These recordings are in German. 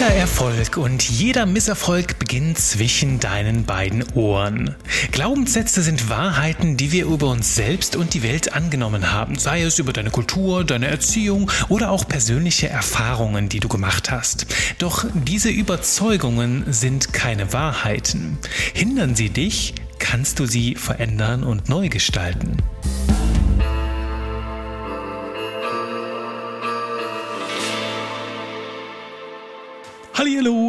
Jeder Erfolg und jeder Misserfolg beginnt zwischen deinen beiden Ohren. Glaubenssätze sind Wahrheiten, die wir über uns selbst und die Welt angenommen haben, sei es über deine Kultur, deine Erziehung oder auch persönliche Erfahrungen, die du gemacht hast. Doch diese Überzeugungen sind keine Wahrheiten. Hindern sie dich, kannst du sie verändern und neu gestalten.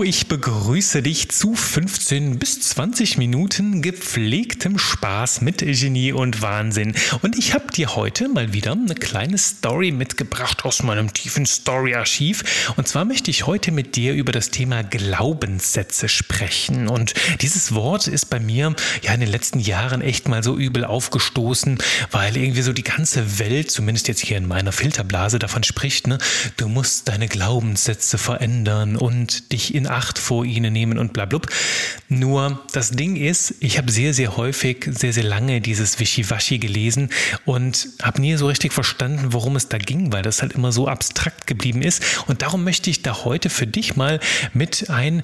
Ich begrüße dich zu 15 bis 20 Minuten gepflegtem Spaß mit Genie und Wahnsinn. Und ich habe dir heute mal wieder eine kleine Story mitgebracht aus meinem tiefen Story-Archiv. Und zwar möchte ich heute mit dir über das Thema Glaubenssätze sprechen. Und dieses Wort ist bei mir ja in den letzten Jahren echt mal so übel aufgestoßen, weil irgendwie so die ganze Welt, zumindest jetzt hier in meiner Filterblase, davon spricht, ne, du musst deine Glaubenssätze verändern und dich in Acht vor ihnen nehmen und bla blub. Nur das Ding ist, ich habe sehr, sehr häufig, sehr, sehr lange dieses Wischiwaschi gelesen und habe nie so richtig verstanden, worum es da ging, weil das halt immer so abstrakt geblieben ist. Und darum möchte ich da heute für dich mal mit ein,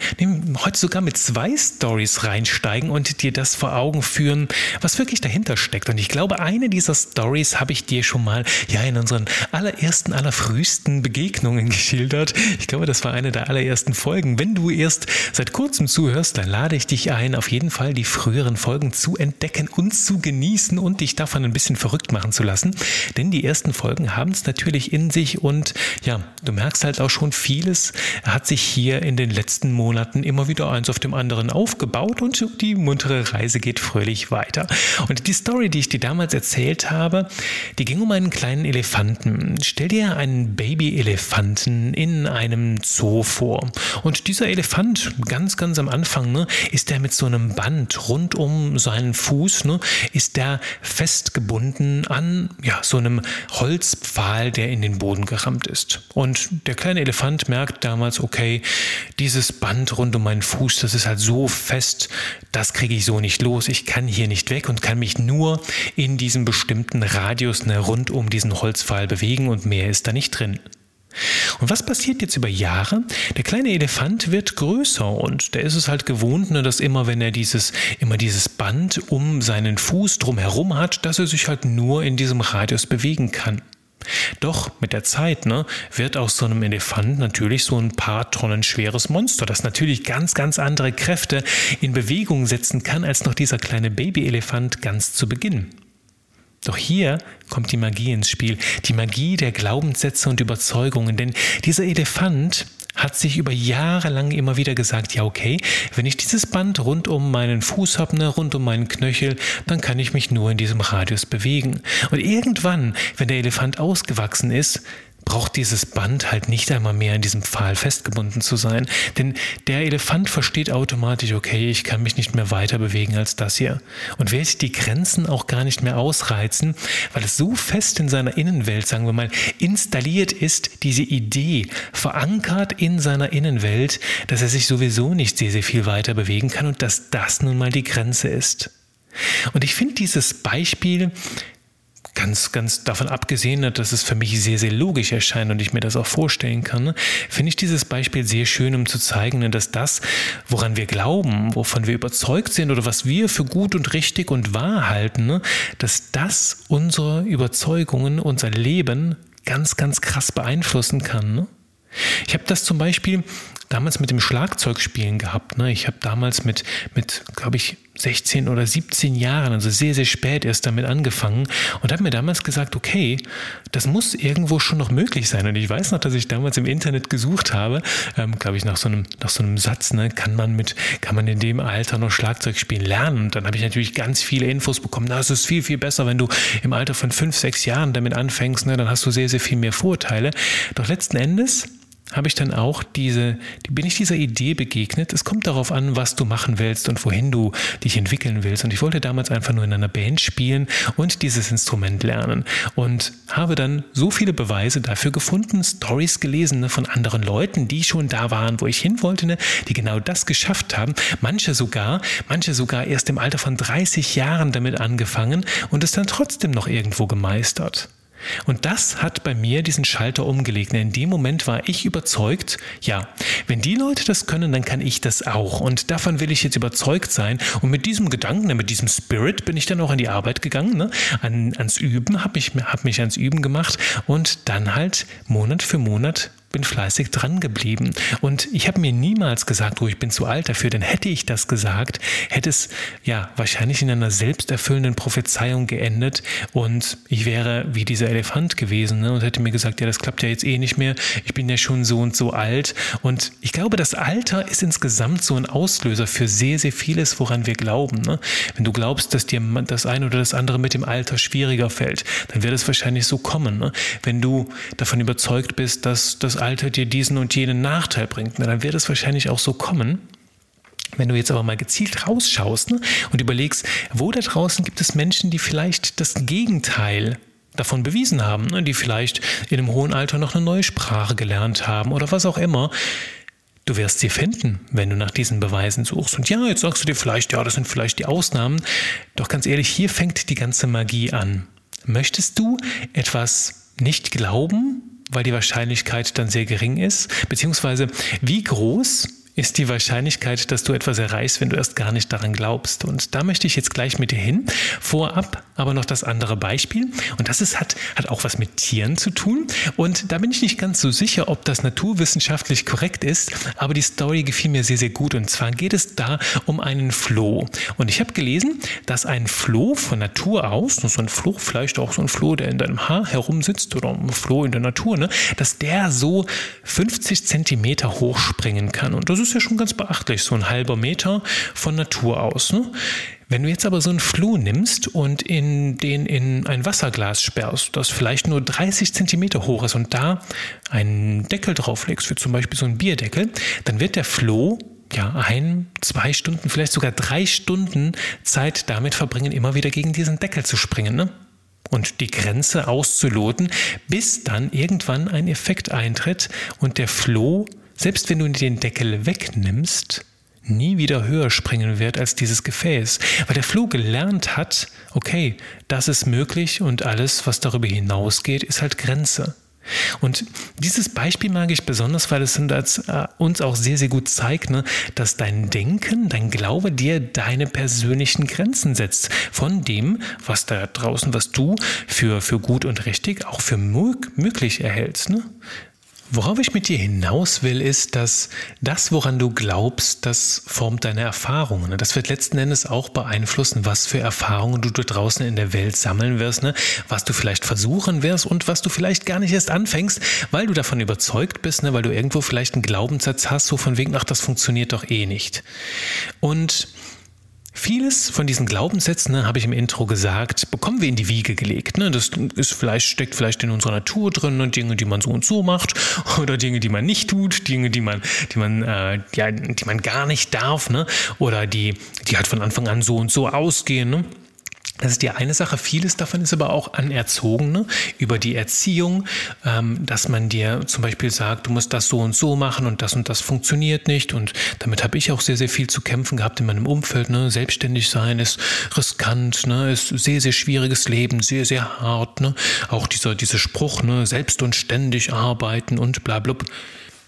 heute sogar mit zwei Stories reinsteigen und dir das vor Augen führen, was wirklich dahinter steckt. Und ich glaube, eine dieser Stories habe ich dir schon mal ja in unseren allerersten, allerfrühesten Begegnungen geschildert. Ich glaube, das war eine der allerersten Folgen. Wenn du erst seit kurzem zuhörst, dann lade ich dich ein, auf jeden Fall die früheren Folgen zu entdecken und zu genießen und dich davon ein bisschen verrückt machen zu lassen. Denn die ersten Folgen haben es natürlich in sich und ja, du merkst halt auch schon, vieles hat sich hier in den letzten Monaten immer wieder eins auf dem anderen aufgebaut und die muntere Reise geht fröhlich weiter. Und die Story, die ich dir damals erzählt habe, die ging um einen kleinen Elefanten. Stell dir einen Baby-Elefanten in einem Zoo vor. Und dieser Elefant, ganz, ganz am Anfang, ne, ist der mit so einem Band rund um seinen Fuß, ne, ist der festgebunden an ja, so einem Holzpfahl, der in den Boden gerammt ist. Und der kleine Elefant merkt damals, okay, dieses Band rund um meinen Fuß, das ist halt so fest, das kriege ich so nicht los. Ich kann hier nicht weg und kann mich nur in diesem bestimmten Radius ne, rund um diesen Holzpfahl bewegen und mehr ist da nicht drin. Und was passiert jetzt über Jahre? Der kleine Elefant wird größer und der ist es halt gewohnt, ne, dass immer, wenn er dieses, immer dieses Band um seinen Fuß drumherum hat, dass er sich halt nur in diesem Radius bewegen kann. Doch mit der Zeit ne, wird aus so einem Elefant natürlich so ein paar Tonnen schweres Monster, das natürlich ganz, ganz andere Kräfte in Bewegung setzen kann als noch dieser kleine Babyelefant ganz zu Beginn. Doch hier kommt die Magie ins Spiel, die Magie der Glaubenssätze und Überzeugungen, denn dieser Elefant hat sich über Jahre lang immer wieder gesagt, ja okay, wenn ich dieses Band rund um meinen Fuß habe, ne, rund um meinen Knöchel, dann kann ich mich nur in diesem Radius bewegen. Und irgendwann, wenn der Elefant ausgewachsen ist, braucht dieses Band halt nicht einmal mehr in diesem Pfahl festgebunden zu sein. Denn der Elefant versteht automatisch, okay, ich kann mich nicht mehr weiter bewegen als das hier. Und wird die Grenzen auch gar nicht mehr ausreizen, weil es so fest in seiner Innenwelt, sagen wir mal, installiert ist, diese Idee, verankert in seiner Innenwelt, dass er sich sowieso nicht sehr, sehr viel weiter bewegen kann und dass das nun mal die Grenze ist. Und ich finde dieses Beispiel ganz, ganz davon abgesehen, dass es für mich sehr, sehr logisch erscheint und ich mir das auch vorstellen kann, ne, finde ich dieses Beispiel sehr schön, um zu zeigen, ne, dass das, woran wir glauben, wovon wir überzeugt sind oder was wir für gut und richtig und wahr halten, ne, dass das unsere Überzeugungen, unser Leben ganz, ganz krass beeinflussen kann. Ich habe das zum Beispiel damals mit dem Schlagzeugspielen gehabt. Ne? Ich habe damals mit, mit glaube ich, 16 oder 17 Jahren, also sehr, sehr spät erst damit angefangen und habe mir damals gesagt, okay, das muss irgendwo schon noch möglich sein. Und ich weiß noch, dass ich damals im Internet gesucht habe, ähm, glaube ich, nach so einem, nach so einem Satz, ne, kann man mit, kann man in dem Alter noch Schlagzeug spielen lernen? Und dann habe ich natürlich ganz viele Infos bekommen. Na, es ist viel, viel besser, wenn du im Alter von fünf, sechs Jahren damit anfängst, ne, dann hast du sehr, sehr viel mehr Vorteile. Doch letzten Endes habe ich dann auch diese, bin ich dieser Idee begegnet. Es kommt darauf an, was du machen willst und wohin du dich entwickeln willst. Und ich wollte damals einfach nur in einer Band spielen und dieses Instrument lernen. Und habe dann so viele Beweise dafür gefunden, Stories gelesen ne, von anderen Leuten, die schon da waren, wo ich hin wollte, ne, die genau das geschafft haben. Manche sogar, manche sogar erst im Alter von 30 Jahren damit angefangen und es dann trotzdem noch irgendwo gemeistert. Und das hat bei mir diesen Schalter umgelegt. In dem Moment war ich überzeugt, ja, wenn die Leute das können, dann kann ich das auch. Und davon will ich jetzt überzeugt sein. Und mit diesem Gedanken, mit diesem Spirit bin ich dann auch an die Arbeit gegangen, ne? an, ans Üben, habe mich, hab mich ans Üben gemacht und dann halt Monat für Monat bin fleißig dran geblieben. Und ich habe mir niemals gesagt, oh, ich bin zu alt dafür, denn hätte ich das gesagt, hätte es ja wahrscheinlich in einer selbsterfüllenden Prophezeiung geendet und ich wäre wie dieser Elefant gewesen ne, und hätte mir gesagt, ja, das klappt ja jetzt eh nicht mehr, ich bin ja schon so und so alt. Und ich glaube, das Alter ist insgesamt so ein Auslöser für sehr, sehr vieles, woran wir glauben. Ne? Wenn du glaubst, dass dir das eine oder das andere mit dem Alter schwieriger fällt, dann wird es wahrscheinlich so kommen. Ne? Wenn du davon überzeugt bist, dass das Alter dir diesen und jenen Nachteil bringt, dann wird es wahrscheinlich auch so kommen. Wenn du jetzt aber mal gezielt rausschaust ne, und überlegst, wo da draußen gibt es Menschen, die vielleicht das Gegenteil davon bewiesen haben, ne, die vielleicht in einem hohen Alter noch eine neue Sprache gelernt haben oder was auch immer, Du wirst sie finden, wenn du nach diesen Beweisen suchst. Und ja, jetzt sagst du dir vielleicht, ja, das sind vielleicht die Ausnahmen. Doch ganz ehrlich, hier fängt die ganze Magie an. Möchtest du etwas nicht glauben, weil die Wahrscheinlichkeit dann sehr gering ist? Beziehungsweise wie groß ist die Wahrscheinlichkeit, dass du etwas erreichst, wenn du erst gar nicht daran glaubst. Und da möchte ich jetzt gleich mit dir hin. Vorab aber noch das andere Beispiel. Und das ist, hat, hat auch was mit Tieren zu tun. Und da bin ich nicht ganz so sicher, ob das naturwissenschaftlich korrekt ist. Aber die Story gefiel mir sehr, sehr gut. Und zwar geht es da um einen Floh. Und ich habe gelesen, dass ein Floh von Natur aus, so ein Floh, vielleicht auch so ein Floh, der in deinem Haar herumsitzt oder ein Floh in der Natur, ne, dass der so 50 Zentimeter hoch springen kann. Und das ist ist ja schon ganz beachtlich, so ein halber Meter von Natur aus. Ne? Wenn du jetzt aber so einen Floh nimmst und in den in ein Wasserglas sperrst, das vielleicht nur 30 Zentimeter hoch ist und da einen Deckel drauflegst, wie zum Beispiel so einen Bierdeckel, dann wird der Floh ja, ein, zwei Stunden, vielleicht sogar drei Stunden Zeit damit verbringen, immer wieder gegen diesen Deckel zu springen. Ne? und die Grenze auszuloten, bis dann irgendwann ein Effekt eintritt und der Floh selbst wenn du den Deckel wegnimmst, nie wieder höher springen wird als dieses Gefäß, weil der Floh gelernt hat, okay, das ist möglich und alles, was darüber hinausgeht, ist halt Grenze. Und dieses Beispiel mag ich besonders, weil es äh, uns auch sehr, sehr gut zeigt, ne, dass dein Denken, dein Glaube dir deine persönlichen Grenzen setzt. Von dem, was da draußen, was du für, für gut und richtig auch für möglich erhältst. Ne? Worauf ich mit dir hinaus will, ist, dass das, woran du glaubst, das formt deine Erfahrungen. Das wird letzten Endes auch beeinflussen, was für Erfahrungen du da draußen in der Welt sammeln wirst, ne? was du vielleicht versuchen wirst und was du vielleicht gar nicht erst anfängst, weil du davon überzeugt bist, ne? weil du irgendwo vielleicht einen Glaubenssatz hast, so von wegen, ach, das funktioniert doch eh nicht. Und Vieles von diesen Glaubenssätzen, ne, habe ich im Intro gesagt, bekommen wir in die Wiege gelegt. Ne? Das ist vielleicht, steckt vielleicht in unserer Natur drin, ne? Dinge, die man so und so macht, oder Dinge, die man nicht tut, Dinge, die man, die man, äh, ja, die man gar nicht darf, ne? oder die, die halt von Anfang an so und so ausgehen. Ne? Das ist die eine Sache. Vieles davon ist aber auch Anerzogene über die Erziehung, ähm, dass man dir zum Beispiel sagt, du musst das so und so machen und das und das funktioniert nicht. Und damit habe ich auch sehr, sehr viel zu kämpfen gehabt in meinem Umfeld. Ne? Selbstständig sein ist riskant, ne? ist sehr, sehr schwieriges Leben, sehr, sehr hart. Ne? Auch dieser, dieser Spruch, ne? selbst und ständig arbeiten und bla bla.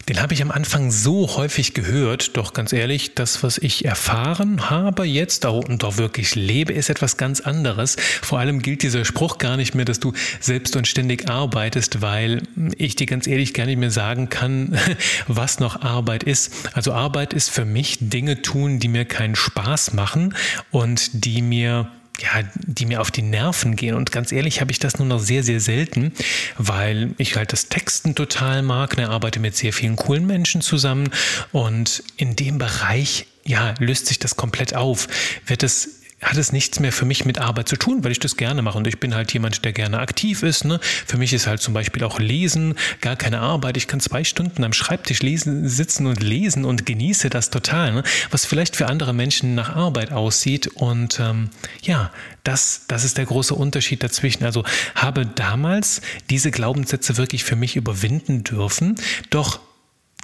Den habe ich am Anfang so häufig gehört, doch ganz ehrlich, das, was ich erfahren habe jetzt und auch wirklich lebe, ist etwas ganz anderes. Vor allem gilt dieser Spruch gar nicht mehr, dass du selbst und ständig arbeitest, weil ich dir ganz ehrlich gar nicht mehr sagen kann, was noch Arbeit ist. Also Arbeit ist für mich Dinge tun, die mir keinen Spaß machen und die mir ja, die mir auf die Nerven gehen. Und ganz ehrlich habe ich das nur noch sehr, sehr selten, weil ich halt das Texten total mag. Ne, arbeite mit sehr vielen coolen Menschen zusammen. Und in dem Bereich, ja, löst sich das komplett auf. Wird es hat es nichts mehr für mich mit Arbeit zu tun, weil ich das gerne mache. Und ich bin halt jemand, der gerne aktiv ist. Ne? Für mich ist halt zum Beispiel auch Lesen gar keine Arbeit. Ich kann zwei Stunden am Schreibtisch lesen, sitzen und lesen und genieße das total. Ne? Was vielleicht für andere Menschen nach Arbeit aussieht. Und ähm, ja, das, das ist der große Unterschied dazwischen. Also habe damals diese Glaubenssätze wirklich für mich überwinden dürfen. Doch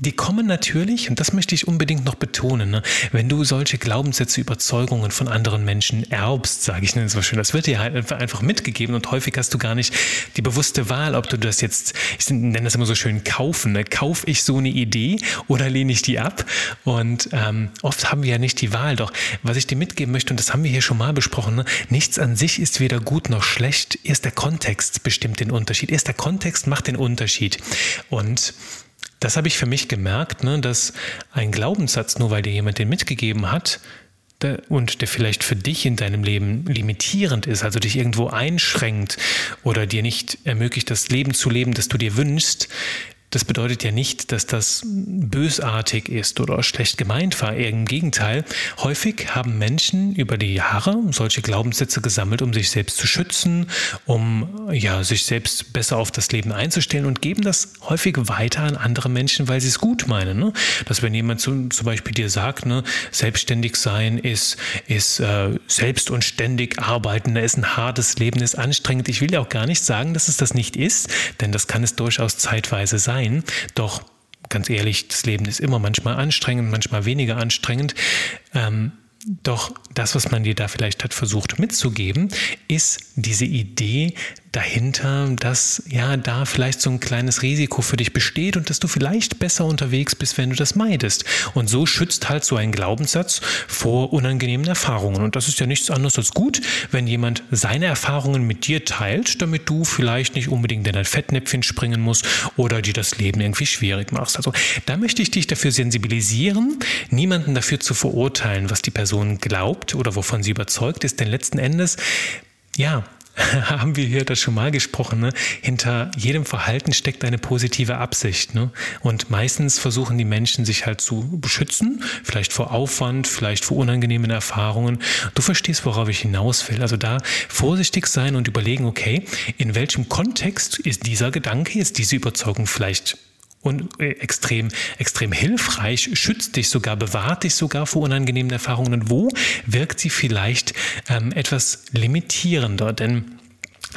die kommen natürlich, und das möchte ich unbedingt noch betonen, ne, wenn du solche Glaubenssätze, Überzeugungen von anderen Menschen erbst, sage ich nenne es mal schön, das wird dir halt einfach mitgegeben und häufig hast du gar nicht die bewusste Wahl, ob du das jetzt, ich nenne das immer so schön, kaufen. Ne? Kauf ich so eine Idee oder lehne ich die ab? Und ähm, oft haben wir ja nicht die Wahl. Doch was ich dir mitgeben möchte, und das haben wir hier schon mal besprochen, ne? nichts an sich ist weder gut noch schlecht. Erst der Kontext bestimmt den Unterschied. Erst der Kontext macht den Unterschied. Und das habe ich für mich gemerkt, ne, dass ein Glaubenssatz, nur weil dir jemand den mitgegeben hat, und der vielleicht für dich in deinem Leben limitierend ist, also dich irgendwo einschränkt oder dir nicht ermöglicht, das Leben zu leben, das du dir wünschst, das bedeutet ja nicht, dass das bösartig ist oder schlecht gemeint war. Eher im Gegenteil. Häufig haben Menschen über die Jahre solche Glaubenssätze gesammelt, um sich selbst zu schützen, um ja, sich selbst besser auf das Leben einzustellen und geben das häufig weiter an andere Menschen, weil sie es gut meinen. Ne? Dass wenn jemand zum, zum Beispiel dir sagt, ne, selbstständig sein ist, ist äh, selbst und ständig arbeiten, da ist ein hartes Leben, ist anstrengend. Ich will ja auch gar nicht sagen, dass es das nicht ist, denn das kann es durchaus zeitweise sein sein. Doch ganz ehrlich, das Leben ist immer manchmal anstrengend, manchmal weniger anstrengend. Ähm, doch das, was man dir da vielleicht hat versucht mitzugeben, ist diese Idee, dahinter, dass ja da vielleicht so ein kleines Risiko für dich besteht und dass du vielleicht besser unterwegs bist, wenn du das meidest. Und so schützt halt so ein Glaubenssatz vor unangenehmen Erfahrungen. Und das ist ja nichts anderes als gut, wenn jemand seine Erfahrungen mit dir teilt, damit du vielleicht nicht unbedingt in ein Fettnäpfchen springen musst oder dir das Leben irgendwie schwierig machst. Also da möchte ich dich dafür sensibilisieren, niemanden dafür zu verurteilen, was die Person glaubt oder wovon sie überzeugt ist, denn letzten Endes ja, haben wir hier das schon mal gesprochen, ne? hinter jedem Verhalten steckt eine positive Absicht. Ne? Und meistens versuchen die Menschen sich halt zu beschützen, vielleicht vor Aufwand, vielleicht vor unangenehmen Erfahrungen. Du verstehst, worauf ich hinaus will. Also da vorsichtig sein und überlegen, okay, in welchem Kontext ist dieser Gedanke, ist diese Überzeugung vielleicht und äh, extrem, extrem hilfreich, schützt dich sogar, bewahrt dich sogar vor unangenehmen Erfahrungen. Und wo wirkt sie vielleicht ähm, etwas limitierender? Denn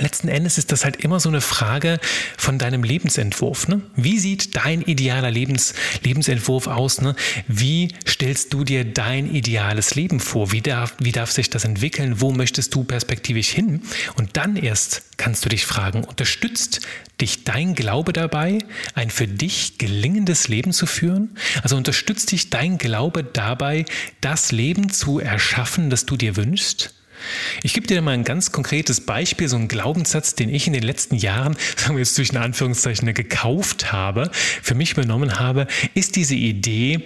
letzten Endes ist das halt immer so eine Frage von deinem Lebensentwurf. Ne? Wie sieht dein idealer Lebens, Lebensentwurf aus? Ne? Wie stellst du dir dein ideales Leben vor? Wie darf, wie darf sich das entwickeln? Wo möchtest du perspektivisch hin? Und dann erst kannst du dich fragen, unterstützt dich dein Glaube dabei, ein für dich gelingendes Leben zu führen? Also unterstützt dich dein Glaube dabei, das Leben zu erschaffen, das du dir wünschst? Ich gebe dir mal ein ganz konkretes Beispiel, so ein Glaubenssatz, den ich in den letzten Jahren, sagen wir jetzt zwischen Anführungszeichen, gekauft habe, für mich übernommen habe, ist diese Idee,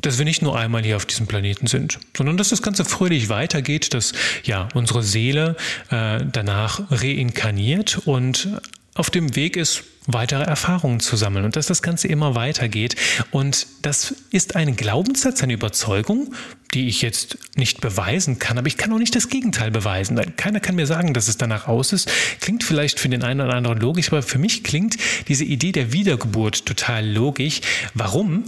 dass wir nicht nur einmal hier auf diesem Planeten sind, sondern dass das Ganze fröhlich weitergeht, dass ja unsere Seele äh, danach reinkarniert und auf dem Weg ist, weitere Erfahrungen zu sammeln und dass das Ganze immer weitergeht. Und das ist ein Glaubenssatz, eine Überzeugung, die ich jetzt nicht beweisen kann, aber ich kann auch nicht das Gegenteil beweisen. Keiner kann mir sagen, dass es danach aus ist. Klingt vielleicht für den einen oder anderen logisch, aber für mich klingt diese Idee der Wiedergeburt total logisch. Warum?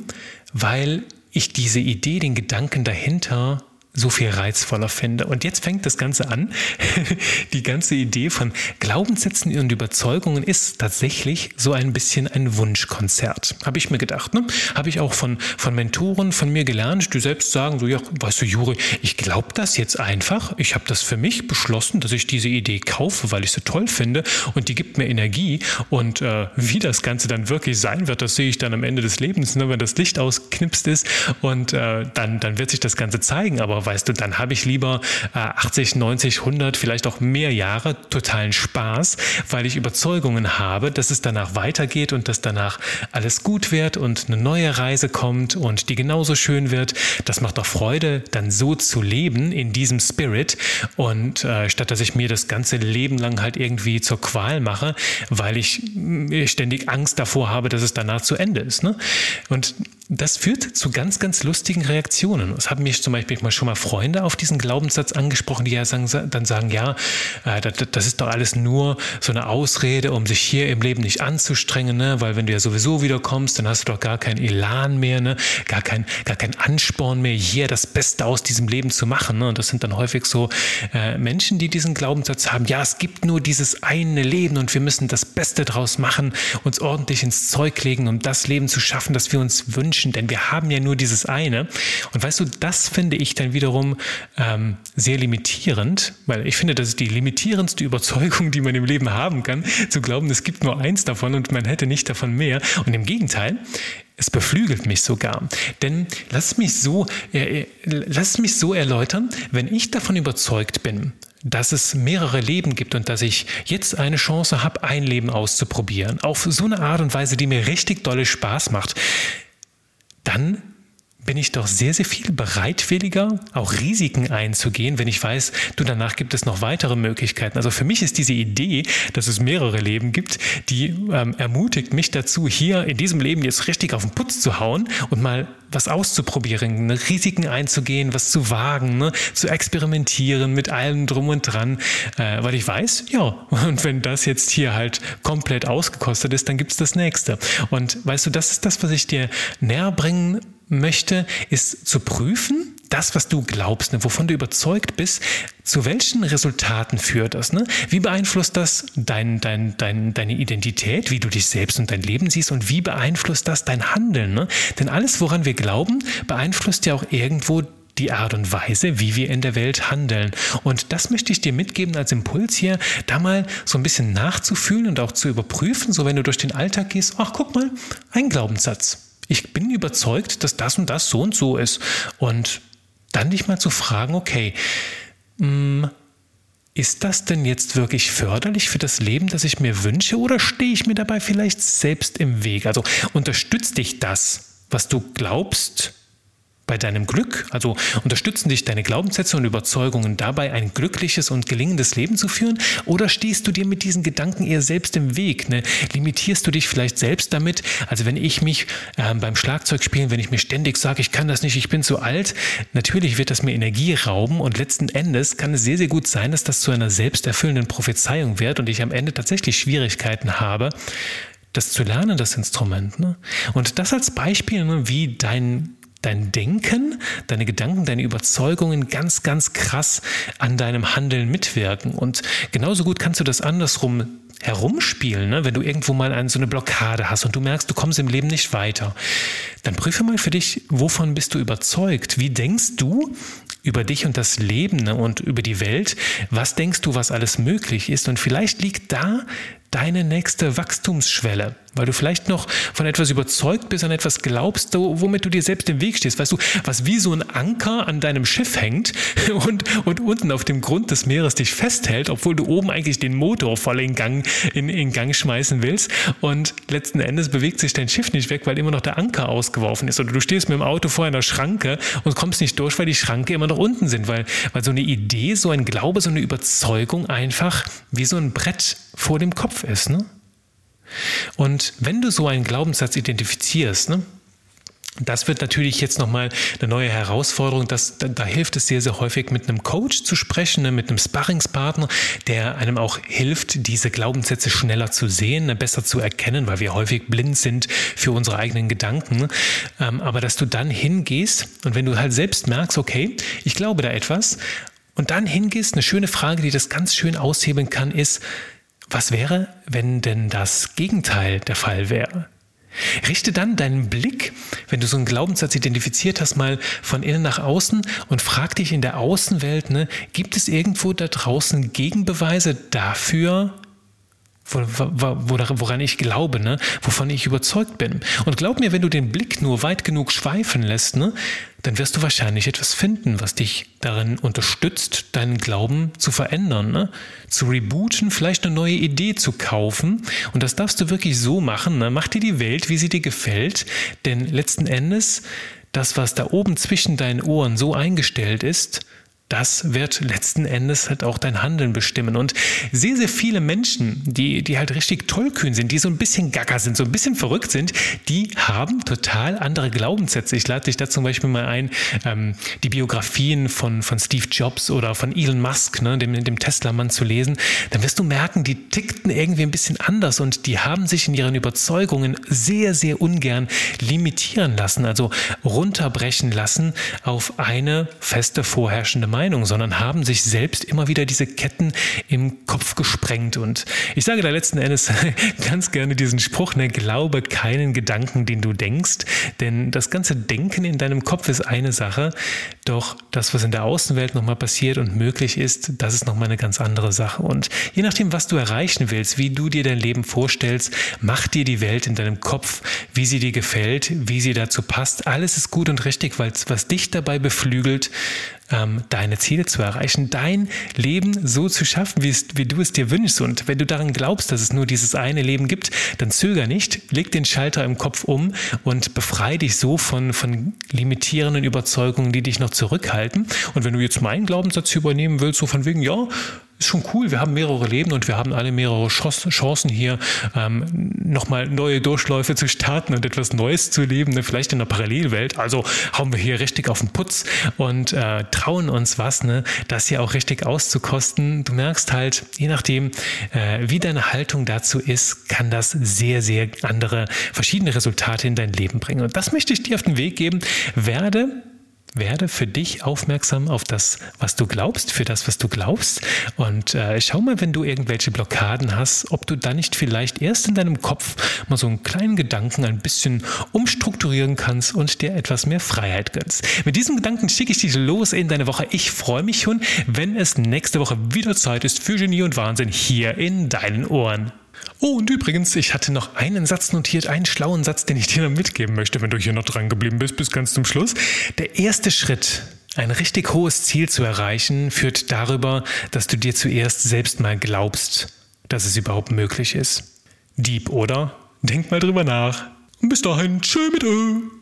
Weil ich diese Idee, den Gedanken dahinter so viel reizvoller finde. Und jetzt fängt das Ganze an. Die ganze Idee von Glaubenssätzen und Überzeugungen ist tatsächlich so ein bisschen ein Wunschkonzert. Habe ich mir gedacht. Ne? Habe ich auch von, von Mentoren von mir gelernt, die selbst sagen, so, ja, weißt du, Juri, ich glaube das jetzt einfach. Ich habe das für mich beschlossen, dass ich diese Idee kaufe, weil ich sie toll finde und die gibt mir Energie. Und äh, wie das Ganze dann wirklich sein wird, das sehe ich dann am Ende des Lebens, ne, wenn das Licht ausknipst ist. Und äh, dann, dann wird sich das Ganze zeigen. Aber weißt du, dann habe ich lieber äh, 80, 90, 100, vielleicht auch mehr Jahre totalen Spaß, weil ich Überzeugungen habe, dass es danach weitergeht und dass danach alles gut wird und eine neue Reise kommt und die genauso schön wird. Das macht doch Freude, dann so zu leben in diesem Spirit und äh, statt dass ich mir das ganze Leben lang halt irgendwie zur Qual mache, weil ich äh, ständig Angst davor habe, dass es danach zu Ende ist. Ne? Und das führt zu ganz, ganz lustigen Reaktionen. Das haben mich zum Beispiel schon mal Freunde auf diesen Glaubenssatz angesprochen, die ja sagen, dann sagen, ja, äh, das ist doch alles nur so eine Ausrede, um sich hier im Leben nicht anzustrengen, ne? weil wenn du ja sowieso wieder kommst, dann hast du doch gar keinen Elan mehr, ne? gar, kein, gar kein Ansporn mehr, hier das Beste aus diesem Leben zu machen. Ne? Und das sind dann häufig so äh, Menschen, die diesen Glaubenssatz haben, ja, es gibt nur dieses eine Leben und wir müssen das Beste draus machen, uns ordentlich ins Zeug legen, um das Leben zu schaffen, das wir uns wünschen, denn wir haben ja nur dieses eine. Und weißt du, das finde ich dann wiederum ähm, sehr limitierend, weil ich finde, das ist die limitierendste Überzeugung, die man im Leben haben kann, zu glauben, es gibt nur eins davon und man hätte nicht davon mehr. Und im Gegenteil, es beflügelt mich sogar. Denn lass mich so, äh, lass mich so erläutern, wenn ich davon überzeugt bin, dass es mehrere Leben gibt und dass ich jetzt eine Chance habe, ein Leben auszuprobieren, auf so eine Art und Weise, die mir richtig dolle Spaß macht, dann bin ich doch sehr, sehr viel bereitwilliger, auch Risiken einzugehen, wenn ich weiß, du, danach gibt es noch weitere Möglichkeiten. Also für mich ist diese Idee, dass es mehrere Leben gibt, die ähm, ermutigt mich dazu, hier in diesem Leben jetzt richtig auf den Putz zu hauen und mal was auszuprobieren, ne? Risiken einzugehen, was zu wagen, ne? zu experimentieren mit allem drum und dran, äh, weil ich weiß, ja, und wenn das jetzt hier halt komplett ausgekostet ist, dann gibt es das nächste. Und weißt du, das ist das, was ich dir näher bringen möchte, ist zu prüfen, das, was du glaubst, ne, wovon du überzeugt bist, zu welchen Resultaten führt das? Ne? Wie beeinflusst das dein, dein, dein, deine Identität, wie du dich selbst und dein Leben siehst und wie beeinflusst das dein Handeln? Ne? Denn alles, woran wir glauben, beeinflusst ja auch irgendwo die Art und Weise, wie wir in der Welt handeln. Und das möchte ich dir mitgeben als Impuls hier, da mal so ein bisschen nachzufühlen und auch zu überprüfen, so wenn du durch den Alltag gehst, ach guck mal, ein Glaubenssatz ich bin überzeugt, dass das und das so und so ist. Und dann dich mal zu fragen, okay, hm, ist das denn jetzt wirklich förderlich für das Leben, das ich mir wünsche, oder stehe ich mir dabei vielleicht selbst im Weg? Also unterstützt dich das, was du glaubst, bei deinem Glück? Also unterstützen dich deine Glaubenssätze und Überzeugungen dabei, ein glückliches und gelingendes Leben zu führen? Oder stehst du dir mit diesen Gedanken eher selbst im Weg? Ne? Limitierst du dich vielleicht selbst damit? Also wenn ich mich äh, beim Schlagzeugspielen, wenn ich mir ständig sage, ich kann das nicht, ich bin zu alt, natürlich wird das mir Energie rauben und letzten Endes kann es sehr, sehr gut sein, dass das zu einer selbsterfüllenden Prophezeiung wird und ich am Ende tatsächlich Schwierigkeiten habe, das zu lernen, das Instrument. Ne? Und das als Beispiel, ne, wie dein dein Denken, deine Gedanken, deine Überzeugungen ganz, ganz krass an deinem Handeln mitwirken. Und genauso gut kannst du das andersrum herumspielen, ne? wenn du irgendwo mal eine, so eine Blockade hast und du merkst, du kommst im Leben nicht weiter, dann prüfe mal für dich, wovon bist du überzeugt? Wie denkst du über dich und das Leben ne? und über die Welt? Was denkst du, was alles möglich ist? Und vielleicht liegt da deine nächste Wachstumsschwelle, weil du vielleicht noch von etwas überzeugt bist, an etwas glaubst, womit du dir selbst im Weg stehst. Weißt du, was wie so ein Anker an deinem Schiff hängt und, und unten auf dem Grund des Meeres dich festhält, obwohl du oben eigentlich den Motor voll in Gang, in, in Gang schmeißen willst. Und letzten Endes bewegt sich dein Schiff nicht weg, weil immer noch der Anker ausgeworfen ist. Oder du stehst mit dem Auto vor einer Schranke und kommst nicht durch, weil die Schranke immer noch unten sind, weil, weil so eine Idee, so ein Glaube, so eine Überzeugung einfach wie so ein Brett vor dem Kopf ist. Ne? Und wenn du so einen Glaubenssatz identifizierst, ne, das wird natürlich jetzt nochmal eine neue Herausforderung. Das, da, da, hilft es sehr, sehr häufig, mit einem Coach zu sprechen, ne, mit einem Sparringspartner, der einem auch hilft, diese Glaubenssätze schneller zu sehen, ne, besser zu erkennen, weil wir häufig blind sind für unsere eigenen Gedanken. Ne. Ähm, aber dass du dann hingehst und wenn du halt selbst merkst, okay, ich glaube da etwas, und dann hingehst, eine schöne Frage, die das ganz schön aushebeln kann, ist, was wäre, wenn denn das Gegenteil der Fall wäre? Richte dann deinen Blick, wenn du so einen Glaubenssatz identifiziert hast, mal von innen nach außen und frag dich in der Außenwelt, ne, gibt es irgendwo da draußen Gegenbeweise dafür, woran ich glaube, ne? wovon ich überzeugt bin. Und glaub mir, wenn du den Blick nur weit genug schweifen lässt, ne? dann wirst du wahrscheinlich etwas finden, was dich darin unterstützt, deinen Glauben zu verändern, ne? zu rebooten, vielleicht eine neue Idee zu kaufen. Und das darfst du wirklich so machen. Ne? Mach dir die Welt, wie sie dir gefällt, denn letzten Endes, das, was da oben zwischen deinen Ohren so eingestellt ist, das wird letzten Endes halt auch dein Handeln bestimmen. Und sehr, sehr viele Menschen, die, die halt richtig tollkühn sind, die so ein bisschen gacker sind, so ein bisschen verrückt sind, die haben total andere Glaubenssätze. Ich lade dich da zum Beispiel mal ein, ähm, die Biografien von, von Steve Jobs oder von Elon Musk, ne, dem, dem Tesla-Mann zu lesen. Dann wirst du merken, die tickten irgendwie ein bisschen anders und die haben sich in ihren Überzeugungen sehr, sehr ungern limitieren lassen, also runterbrechen lassen auf eine feste vorherrschende Meinung, sondern haben sich selbst immer wieder diese Ketten im Kopf gesprengt. Und ich sage da letzten Endes ganz gerne diesen Spruch, ne, glaube keinen Gedanken, den du denkst, denn das ganze Denken in deinem Kopf ist eine Sache, doch das, was in der Außenwelt nochmal passiert und möglich ist, das ist nochmal eine ganz andere Sache. Und je nachdem, was du erreichen willst, wie du dir dein Leben vorstellst, mach dir die Welt in deinem Kopf, wie sie dir gefällt, wie sie dazu passt. Alles ist gut und richtig, weil was dich dabei beflügelt, ähm, deine Ziele zu erreichen, dein Leben so zu schaffen, wie, es, wie du es dir wünschst. Und wenn du daran glaubst, dass es nur dieses eine Leben gibt, dann zöger nicht, leg den Schalter im Kopf um und befreie dich so von, von limitierenden Überzeugungen, die dich noch zurückhalten. Und wenn du jetzt meinen Glaubenssatz übernehmen willst, so von wegen, ja, ist schon cool. Wir haben mehrere Leben und wir haben alle mehrere Chancen hier, ähm, nochmal neue Durchläufe zu starten und etwas Neues zu leben, ne? vielleicht in der Parallelwelt. Also hauen wir hier richtig auf den Putz und äh, trauen uns was, ne? das hier auch richtig auszukosten. Du merkst halt, je nachdem, äh, wie deine Haltung dazu ist, kann das sehr, sehr andere, verschiedene Resultate in dein Leben bringen. Und das möchte ich dir auf den Weg geben. Werde werde für dich aufmerksam auf das, was du glaubst, für das, was du glaubst. Und äh, schau mal, wenn du irgendwelche Blockaden hast, ob du da nicht vielleicht erst in deinem Kopf mal so einen kleinen Gedanken ein bisschen umstrukturieren kannst und dir etwas mehr Freiheit gönnst. Mit diesem Gedanken schicke ich dich los in deine Woche. Ich freue mich schon, wenn es nächste Woche wieder Zeit ist für Genie und Wahnsinn hier in deinen Ohren. Oh, und übrigens, ich hatte noch einen Satz notiert, einen schlauen Satz, den ich dir noch mitgeben möchte, wenn du hier noch dran geblieben bist, bis ganz zum Schluss. Der erste Schritt, ein richtig hohes Ziel zu erreichen, führt darüber, dass du dir zuerst selbst mal glaubst, dass es überhaupt möglich ist. Dieb, oder? Denk mal drüber nach. Und bis dahin, tschö mit Ö.